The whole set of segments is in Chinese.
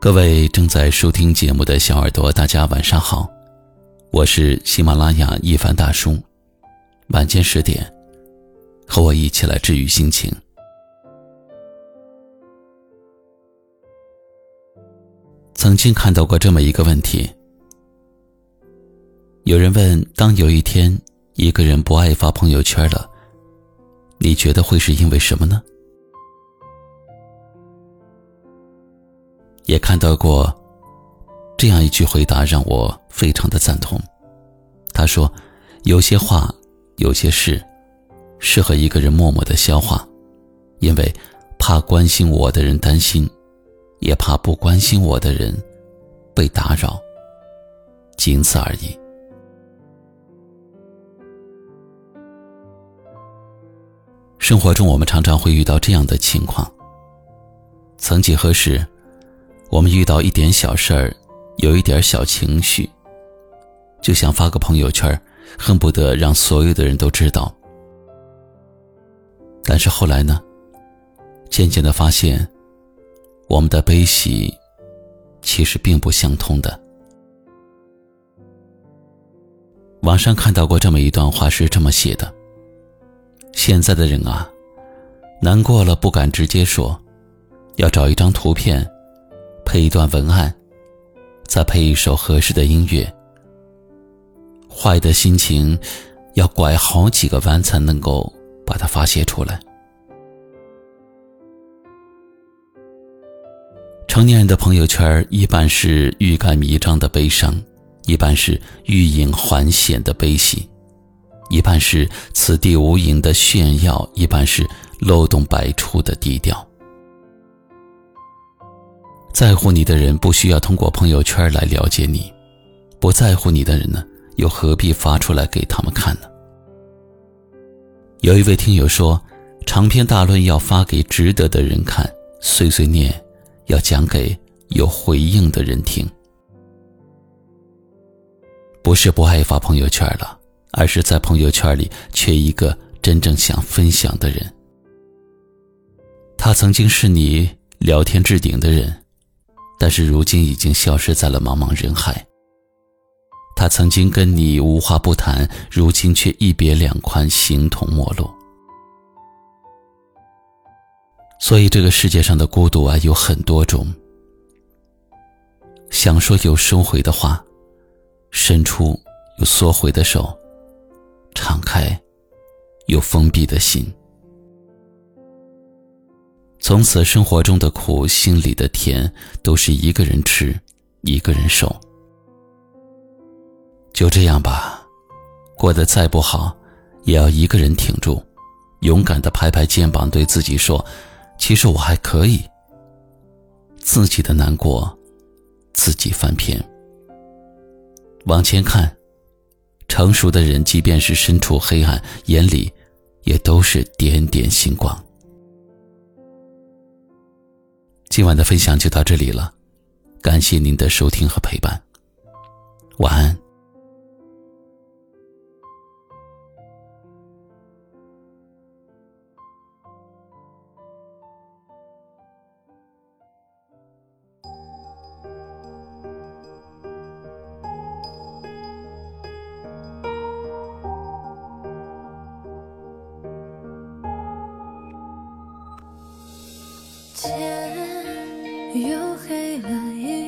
各位正在收听节目的小耳朵，大家晚上好，我是喜马拉雅一凡大叔。晚间十点，和我一起来治愈心情。曾经看到过这么一个问题：有人问，当有一天一个人不爱发朋友圈了，你觉得会是因为什么呢？也看到过这样一句回答，让我非常的赞同。他说：“有些话，有些事，适合一个人默默的消化，因为怕关心我的人担心，也怕不关心我的人被打扰，仅此而已。”生活中，我们常常会遇到这样的情况。曾几何时。我们遇到一点小事儿，有一点小情绪，就想发个朋友圈，恨不得让所有的人都知道。但是后来呢，渐渐的发现，我们的悲喜其实并不相通的。网上看到过这么一段话，是这么写的：现在的人啊，难过了不敢直接说，要找一张图片。配一段文案，再配一首合适的音乐。坏的心情要拐好几个弯才能够把它发泄出来。成年人的朋友圈一半是欲盖弥彰的悲伤，一半是欲隐还显的悲喜，一半是此地无银的炫耀，一半是漏洞百出的低调。在乎你的人不需要通过朋友圈来了解你，不在乎你的人呢，又何必发出来给他们看呢？有一位听友说，长篇大论要发给值得的人看，碎碎念要讲给有回应的人听。不是不爱发朋友圈了，而是在朋友圈里缺一个真正想分享的人。他曾经是你聊天置顶的人。但是如今已经消失在了茫茫人海。他曾经跟你无话不谈，如今却一别两宽，形同陌路。所以这个世界上的孤独啊，有很多种。想说有收回的话，伸出有缩回的手，敞开有封闭的心。从此，生活中的苦，心里的甜，都是一个人吃，一个人受。就这样吧，过得再不好，也要一个人挺住，勇敢的拍拍肩膀，对自己说：“其实我还可以。”自己的难过，自己翻篇。往前看，成熟的人，即便是身处黑暗，眼里也都是点点星光。今晚的分享就到这里了，感谢您的收听和陪伴，晚安。又黑了一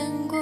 见过